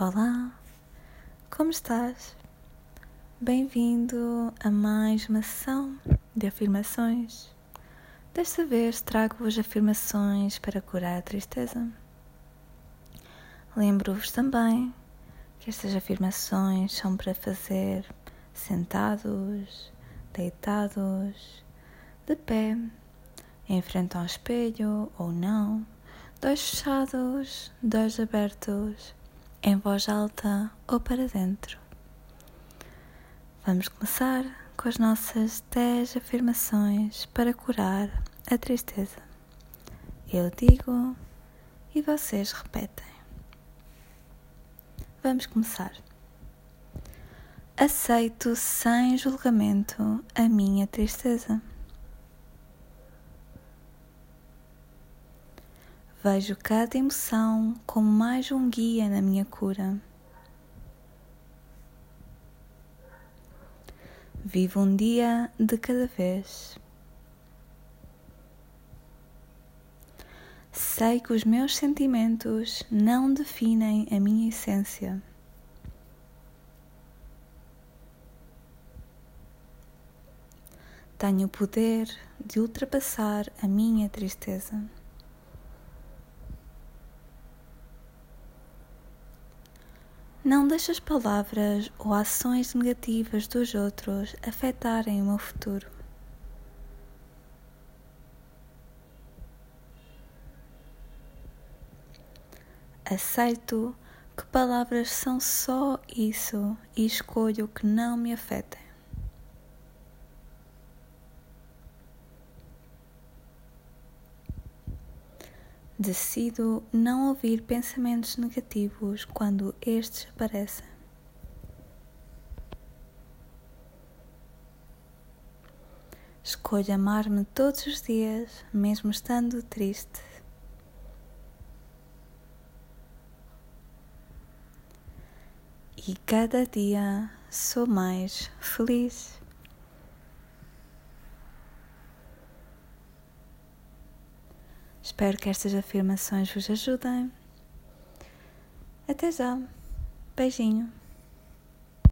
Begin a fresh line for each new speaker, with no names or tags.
Olá, como estás? Bem-vindo a mais uma sessão de afirmações. Desta vez trago-vos afirmações para curar a tristeza. Lembro-vos também que estas afirmações são para fazer sentados, deitados, de pé, em frente ao espelho ou não, dois fechados, dois abertos em voz alta ou para dentro. Vamos começar com as nossas 10 afirmações para curar a tristeza. Eu digo e vocês repetem. Vamos começar. Aceito sem julgamento a minha tristeza. Vejo cada emoção como mais um guia na minha cura. Vivo um dia de cada vez. Sei que os meus sentimentos não definem a minha essência. Tenho o poder de ultrapassar a minha tristeza. Não deixe as palavras ou ações negativas dos outros afetarem o meu futuro. Aceito que palavras são só isso e escolho que não me afetem. Decido não ouvir pensamentos negativos quando estes aparecem. Escolho amar-me todos os dias, mesmo estando triste. E cada dia sou mais feliz. Espero que estas afirmações vos ajudem. Até já. Beijinho.